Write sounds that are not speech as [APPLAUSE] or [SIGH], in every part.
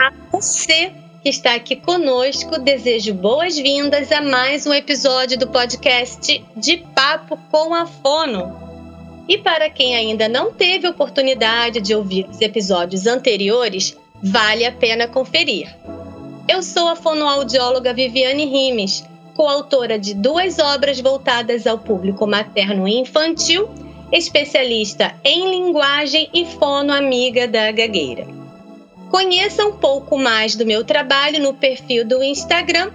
A você que está aqui conosco, desejo boas-vindas a mais um episódio do podcast De Papo com a Fono. E para quem ainda não teve oportunidade de ouvir os episódios anteriores, vale a pena conferir. Eu sou a fonoaudióloga Viviane Rimes, coautora de duas obras voltadas ao público materno e infantil, especialista em linguagem e fono amiga da gagueira. Conheça um pouco mais do meu trabalho no perfil do Instagram,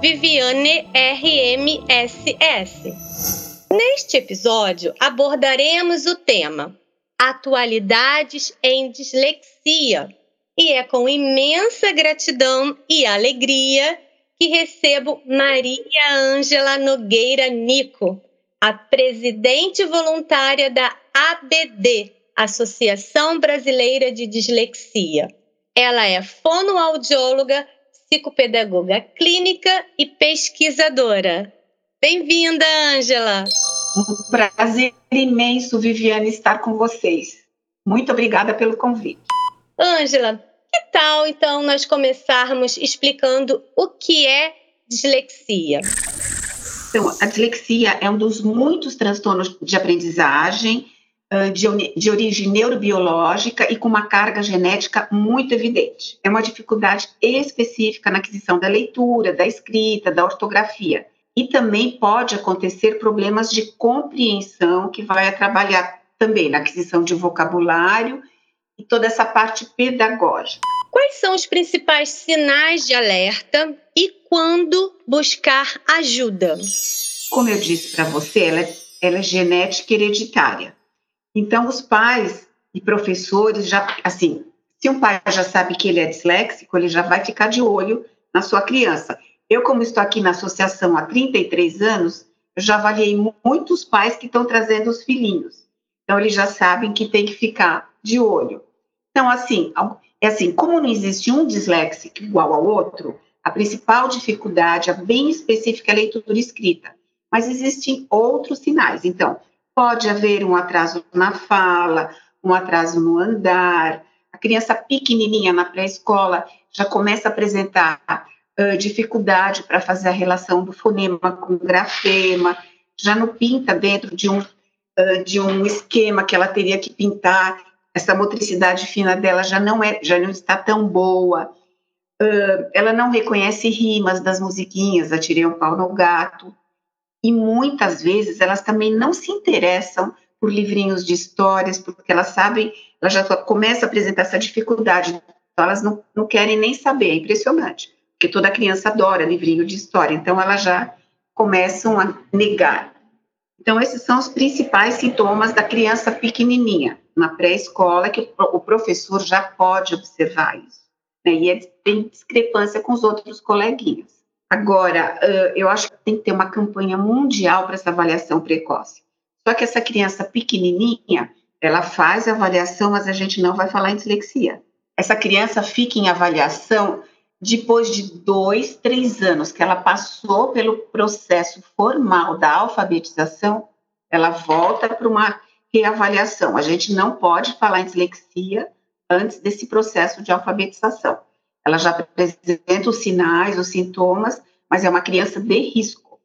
VivianeRMSS. Neste episódio, abordaremos o tema Atualidades em Dislexia. E é com imensa gratidão e alegria que recebo Maria Ângela Nogueira Nico, a presidente voluntária da ABD, Associação Brasileira de Dislexia. Ela é fonoaudióloga, psicopedagoga clínica e pesquisadora. Bem-vinda, Ângela! Um prazer imenso, Viviane, estar com vocês. Muito obrigada pelo convite. Ângela, que tal então nós começarmos explicando o que é dislexia? Então, a dislexia é um dos muitos transtornos de aprendizagem de, de origem neurobiológica e com uma carga genética muito evidente. É uma dificuldade específica na aquisição da leitura, da escrita, da ortografia. E também pode acontecer problemas de compreensão, que vai trabalhar também na aquisição de vocabulário e toda essa parte pedagógica. Quais são os principais sinais de alerta e quando buscar ajuda? Como eu disse para você, ela é, ela é genética hereditária. Então, os pais e professores já, assim, se um pai já sabe que ele é disléxico, ele já vai ficar de olho na sua criança. Eu, como estou aqui na associação há 33 anos, já avaliei muitos pais que estão trazendo os filhinhos. Então, eles já sabem que tem que ficar de olho. Então, assim, é assim, como não existe um disléxico igual ao outro, a principal dificuldade é bem específica é a leitura escrita. Mas existem outros sinais. Então, Pode haver um atraso na fala, um atraso no andar. A criança pequenininha na pré-escola já começa a apresentar uh, dificuldade para fazer a relação do fonema com o grafema, já não pinta dentro de um, uh, de um esquema que ela teria que pintar. Essa motricidade fina dela já não é, já não está tão boa. Uh, ela não reconhece rimas das musiquinhas, atirei um pau no gato e muitas vezes elas também não se interessam por livrinhos de histórias, porque elas sabem, elas já começam a apresentar essa dificuldade, então elas não, não querem nem saber, é impressionante, porque toda criança adora livrinho de história, então elas já começam a negar. Então, esses são os principais sintomas da criança pequenininha, na pré-escola, que o professor já pode observar isso. Né? E tem discrepância com os outros coleguinhas. Agora, eu acho que tem que ter uma campanha mundial para essa avaliação precoce. Só que essa criança pequenininha, ela faz avaliação, mas a gente não vai falar em dislexia. Essa criança fica em avaliação depois de dois, três anos que ela passou pelo processo formal da alfabetização, ela volta para uma reavaliação. A gente não pode falar em dislexia antes desse processo de alfabetização. Ela já apresenta os sinais, os sintomas, mas é uma criança de risco.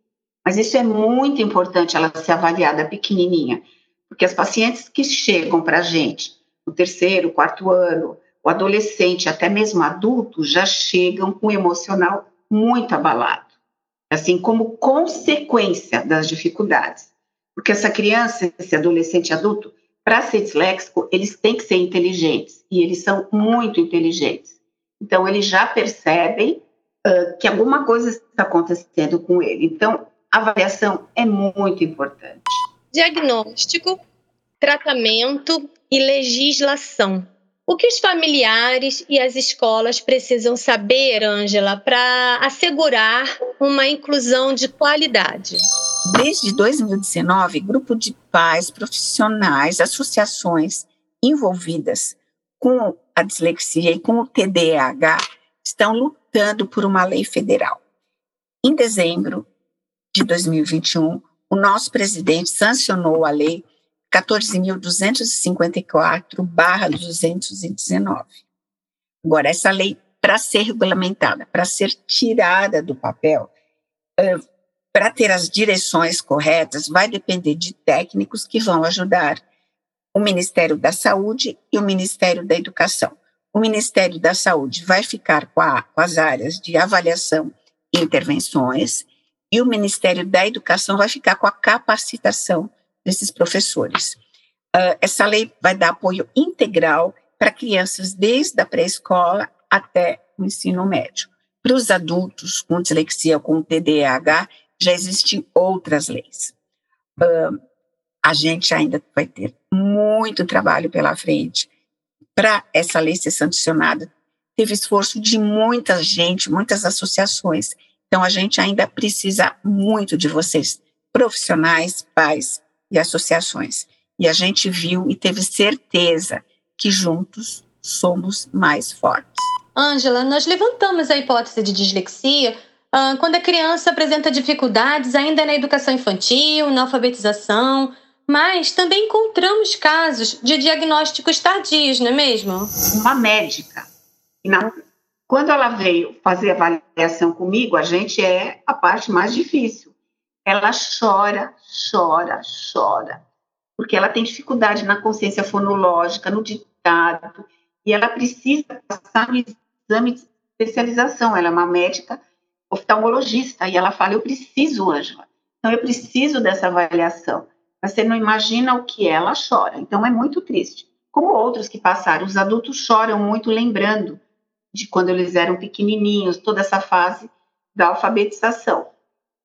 Mas isso é muito importante ela ser avaliada pequenininha, porque as pacientes que chegam para a gente no terceiro, quarto ano, o adolescente, até mesmo adulto, já chegam com o emocional muito abalado, assim como consequência das dificuldades. Porque essa criança, esse adolescente adulto, para ser disléxico, eles têm que ser inteligentes, e eles são muito inteligentes. Então, eles já percebem uh, que alguma coisa está acontecendo com ele. Então, a avaliação é muito importante. Diagnóstico, tratamento e legislação. O que os familiares e as escolas precisam saber, Ângela, para assegurar uma inclusão de qualidade? Desde 2019, grupo de pais, profissionais, associações envolvidas com a dislexia e com o TDAH estão lutando por uma lei federal. Em dezembro de 2021, o nosso presidente sancionou a lei 14.254/219. Agora, essa lei, para ser regulamentada, para ser tirada do papel, para ter as direções corretas, vai depender de técnicos que vão ajudar o Ministério da Saúde e o Ministério da Educação. O Ministério da Saúde vai ficar com, a, com as áreas de avaliação e intervenções, e o Ministério da Educação vai ficar com a capacitação desses professores. Uh, essa lei vai dar apoio integral para crianças desde a pré-escola até o ensino médio. Para os adultos com dislexia ou com TDAH, já existem outras leis. Uh, a gente ainda vai ter muito trabalho pela frente para essa lei ser sancionada. Teve esforço de muita gente, muitas associações. Então, a gente ainda precisa muito de vocês, profissionais, pais e associações. E a gente viu e teve certeza que juntos somos mais fortes. Ângela, nós levantamos a hipótese de dislexia uh, quando a criança apresenta dificuldades ainda na educação infantil, na alfabetização, mas também encontramos casos de diagnósticos tardios, não é mesmo? Uma médica, na, quando ela veio fazer avaliação comigo, a gente é a parte mais difícil. Ela chora, chora, chora, porque ela tem dificuldade na consciência fonológica, no ditado, e ela precisa passar no exame de especialização. Ela é uma médica oftalmologista, e ela fala: Eu preciso, Ângela, então eu preciso dessa avaliação. Você não imagina o que ela chora. Então é muito triste. Como outros que passaram, os adultos choram muito lembrando de quando eles eram pequenininhos, toda essa fase da alfabetização.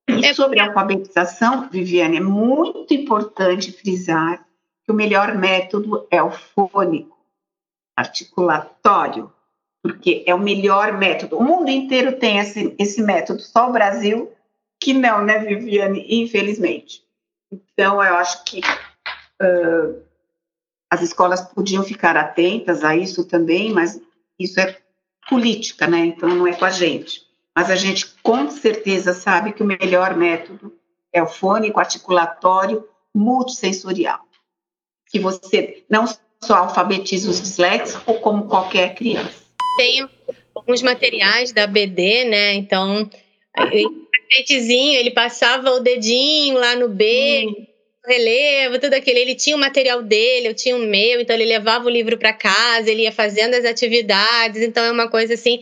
E é sobre a alfabetização, Viviane, é muito importante frisar que o melhor método é o fônico, articulatório, porque é o melhor método. O mundo inteiro tem esse, esse método, só o Brasil que não, né, Viviane? Infelizmente. Então, eu acho que uh, as escolas podiam ficar atentas a isso também, mas isso é política, né? Então, não é com a gente. Mas a gente com certeza sabe que o melhor método é o fônico articulatório multissensorial, que você não só alfabetiza os disléxicos, como qualquer criança. Tenho alguns materiais da BD, né? Então, catetezinho, ele passava o dedinho lá no B, hum. relevo, tudo aquilo. Ele tinha o material dele, eu tinha o meu, então ele levava o livro para casa, ele ia fazendo as atividades. Então é uma coisa assim,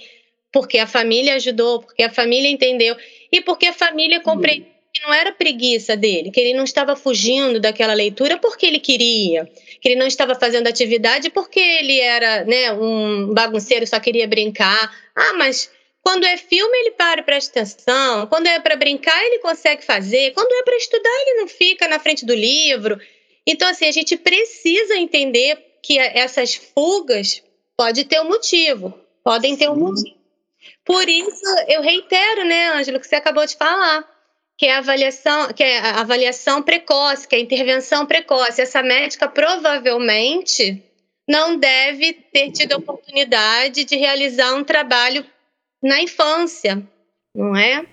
porque a família ajudou, porque a família entendeu e porque a família compreendeu que não era preguiça dele, que ele não estava fugindo daquela leitura porque ele queria, que ele não estava fazendo atividade porque ele era, né, um bagunceiro, só queria brincar. Ah, mas quando é filme, ele para e presta atenção. Quando é para brincar, ele consegue fazer. Quando é para estudar, ele não fica na frente do livro. Então, assim, a gente precisa entender que essas fugas pode ter um motivo, podem ter um motivo. Por isso, eu reitero, né, Ângelo, que você acabou de falar, que é a avaliação, que é a avaliação precoce, que é a intervenção precoce. Essa médica provavelmente não deve ter tido a oportunidade de realizar um trabalho na infância, não é?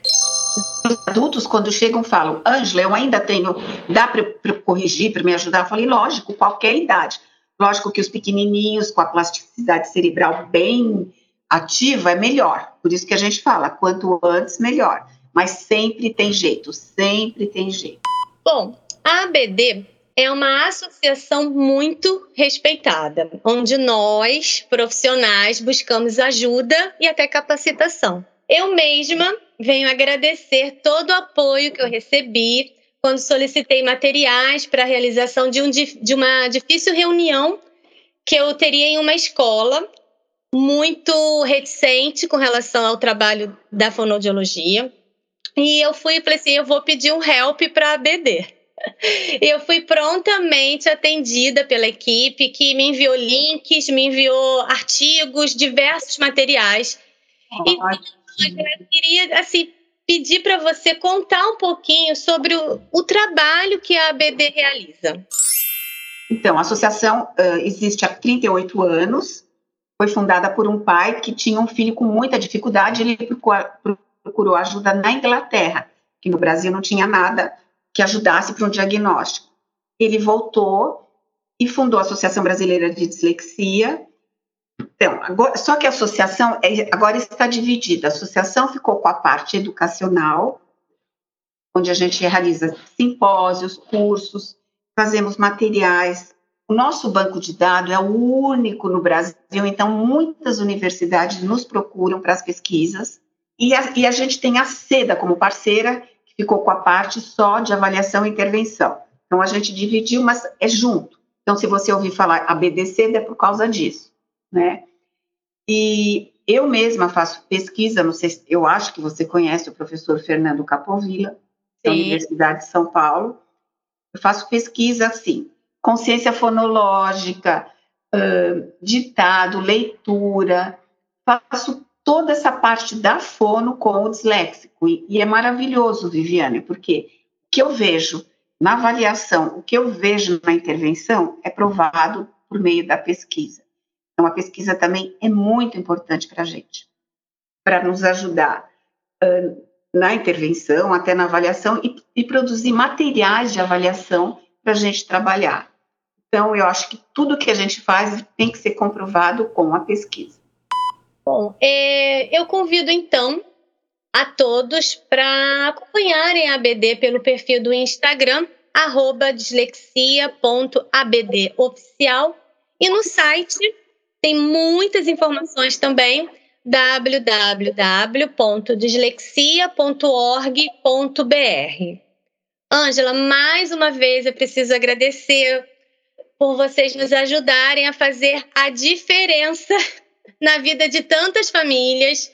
Os adultos, quando chegam, falam: Ângela, eu ainda tenho. Dá para corrigir, para me ajudar? Eu falei: lógico, qualquer idade. Lógico que os pequenininhos, com a plasticidade cerebral bem ativa, é melhor. Por isso que a gente fala: quanto antes, melhor. Mas sempre tem jeito, sempre tem jeito. Bom, a ABD é uma associação muito respeitada, onde nós, profissionais, buscamos ajuda e até capacitação. Eu mesma venho agradecer todo o apoio que eu recebi quando solicitei materiais para a realização de, um, de uma difícil reunião que eu teria em uma escola muito reticente com relação ao trabalho da fonoaudiologia. E eu fui e falei assim: eu vou pedir um help para a BD. [LAUGHS] Eu fui prontamente atendida pela equipe que me enviou links, me enviou artigos, diversos materiais. E eu queria assim pedir para você contar um pouquinho sobre o, o, trabalho que a ABD realiza. Então, a associação uh, existe há 38 anos. Foi fundada por um pai que tinha um filho com muita dificuldade. Ele procurou ajuda na Inglaterra, que no Brasil não tinha nada que ajudasse para um diagnóstico. Ele voltou e fundou a Associação Brasileira de Dislexia Então, agora, só que a associação é, agora está dividida. A associação ficou com a parte educacional, onde a gente realiza simpósios, cursos, fazemos materiais. O nosso banco de dados é o único no Brasil, então muitas universidades nos procuram para as pesquisas. E a, e a gente tem a SEDA como parceira, ficou com a parte só de avaliação e intervenção. Então, a gente dividiu, mas é junto. Então, se você ouvir falar ABDC, é por causa disso, né? E eu mesma faço pesquisa, não sei, eu acho que você conhece o professor Fernando Capovilla, da Universidade de São Paulo. Eu faço pesquisa assim, consciência fonológica, uh, ditado, leitura, faço toda essa parte da fono com o disléxico. E, e é maravilhoso, Viviane, porque o que eu vejo na avaliação, o que eu vejo na intervenção é provado por meio da pesquisa. Então, a pesquisa também é muito importante para a gente, para nos ajudar uh, na intervenção, até na avaliação, e, e produzir materiais de avaliação para a gente trabalhar. Então, eu acho que tudo que a gente faz tem que ser comprovado com a pesquisa. Bom, é, eu convido então a todos para acompanharem a ABD pelo perfil do Instagram, dislexia.abdoficial, e no site tem muitas informações também, www.dislexia.org.br. Ângela, mais uma vez eu preciso agradecer por vocês nos ajudarem a fazer a diferença na vida de tantas famílias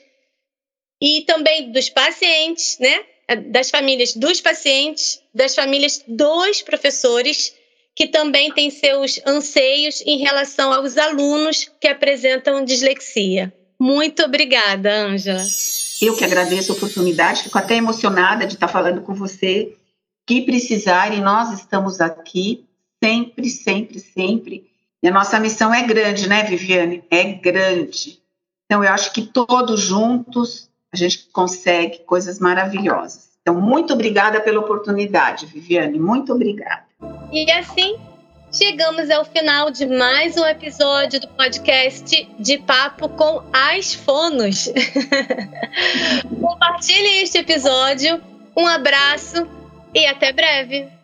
e também dos pacientes, né? Das famílias dos pacientes, das famílias dos professores, que também têm seus anseios em relação aos alunos que apresentam dislexia. Muito obrigada, Ângela. Eu que agradeço a oportunidade, fico até emocionada de estar falando com você. Que precisarem, nós estamos aqui sempre, sempre, sempre e a nossa missão é grande, né, Viviane? É grande. Então, eu acho que todos juntos a gente consegue coisas maravilhosas. Então, muito obrigada pela oportunidade, Viviane. Muito obrigada. E assim, chegamos ao final de mais um episódio do podcast de Papo com as Fonos. [LAUGHS] Compartilhe este episódio. Um abraço e até breve.